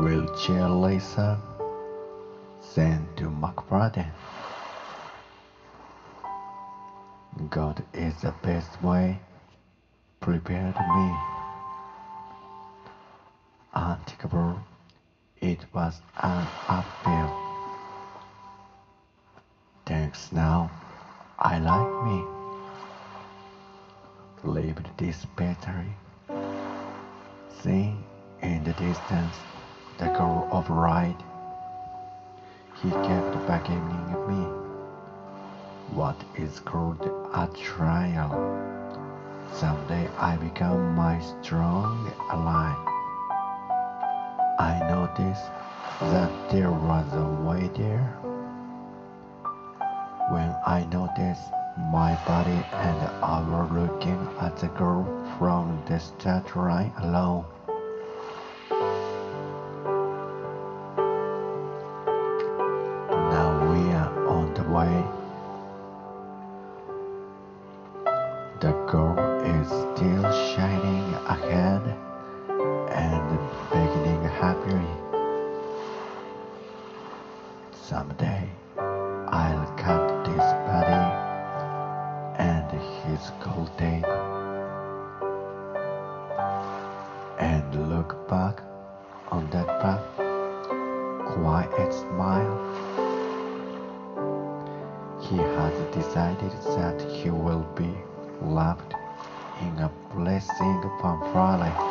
Wheelchair Lisa sent to McFadden. God is the best way prepared me. Unthinkable, it was an uphill. Thanks now, I like me. Lived this battery. Seeing in the distance the goal of ride. He kept beckoning me. What is called a trial. Someday I become my strong ally. I noticed that there was a way there. When I noticed my body and I were looking at the girl from the start line alone. Way. The goal is still shining ahead and beginning happily. Someday I'll cut this body and his gold tape and look back on that path, quiet smile. He has decided that he will be loved in a blessing Frale.